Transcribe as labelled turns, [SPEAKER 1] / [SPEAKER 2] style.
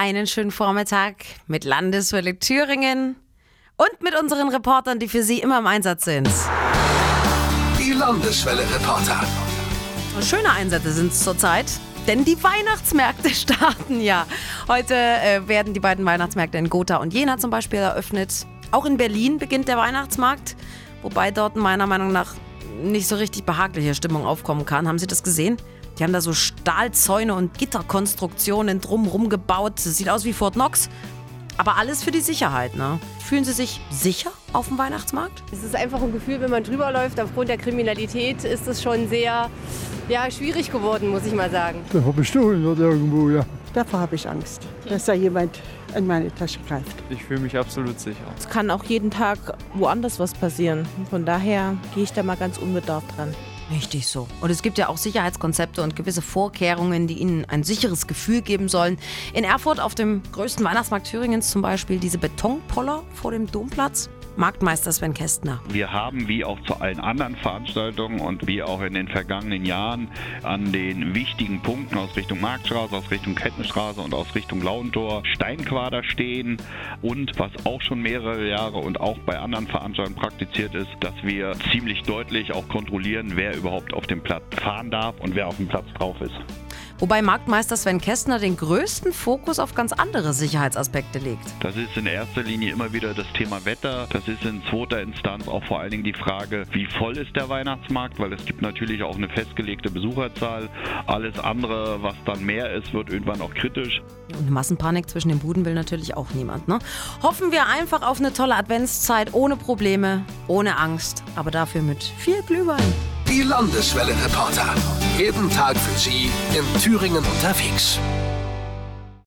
[SPEAKER 1] Einen schönen Vormittag mit Landeswelle Thüringen und mit unseren Reportern, die für Sie immer im Einsatz sind.
[SPEAKER 2] Die Landeswelle Reporter.
[SPEAKER 1] Schöne Einsätze sind es zurzeit. Denn die Weihnachtsmärkte starten ja. Heute äh, werden die beiden Weihnachtsmärkte in Gotha und Jena zum Beispiel eröffnet. Auch in Berlin beginnt der Weihnachtsmarkt, wobei dort meiner Meinung nach nicht so richtig behagliche Stimmung aufkommen kann. Haben Sie das gesehen? Die haben da so Stahlzäune und Gitterkonstruktionen drumherum gebaut. Das sieht aus wie Fort Knox. Aber alles für die Sicherheit, ne? Fühlen Sie sich sicher auf dem Weihnachtsmarkt?
[SPEAKER 3] Es ist einfach ein Gefühl, wenn man drüber läuft, aufgrund der Kriminalität ist es schon sehr ja, schwierig geworden, muss ich mal sagen.
[SPEAKER 4] Der bestohlen wird irgendwo, ja.
[SPEAKER 5] Davor habe ich Angst, dass da jemand in meine Tasche greift.
[SPEAKER 6] Ich fühle mich absolut sicher.
[SPEAKER 7] Es kann auch jeden Tag woanders was passieren. Von daher gehe ich da mal ganz unbedarft dran.
[SPEAKER 1] Richtig so. Und es gibt ja auch Sicherheitskonzepte und gewisse Vorkehrungen, die Ihnen ein sicheres Gefühl geben sollen. In Erfurt auf dem größten Weihnachtsmarkt Thüringens zum Beispiel diese Betonpoller vor dem Domplatz. Marktmeister Sven Kästner.
[SPEAKER 8] Wir haben wie auch zu allen anderen Veranstaltungen und wie auch in den vergangenen Jahren an den wichtigen Punkten aus Richtung Marktstraße, aus Richtung Kettenstraße und aus Richtung Lauentor Steinquader stehen. Und was auch schon mehrere Jahre und auch bei anderen Veranstaltungen praktiziert ist, dass wir ziemlich deutlich auch kontrollieren, wer überhaupt auf dem Platz fahren darf und wer auf dem Platz drauf ist.
[SPEAKER 1] Wobei Marktmeister Sven Kästner den größten Fokus auf ganz andere Sicherheitsaspekte legt.
[SPEAKER 8] Das ist in erster Linie immer wieder das Thema Wetter. Das ist in zweiter Instanz auch vor allen Dingen die Frage, wie voll ist der Weihnachtsmarkt, weil es gibt natürlich auch eine festgelegte Besucherzahl. Alles andere, was dann mehr ist, wird irgendwann auch kritisch.
[SPEAKER 1] Und eine Massenpanik zwischen den Buden will natürlich auch niemand. Ne? Hoffen wir einfach auf eine tolle Adventszeit ohne Probleme, ohne Angst, aber dafür mit viel Glühwein.
[SPEAKER 2] Die Landeswelle Reporter. Jeden Tag für Sie in Thüringen unterwegs.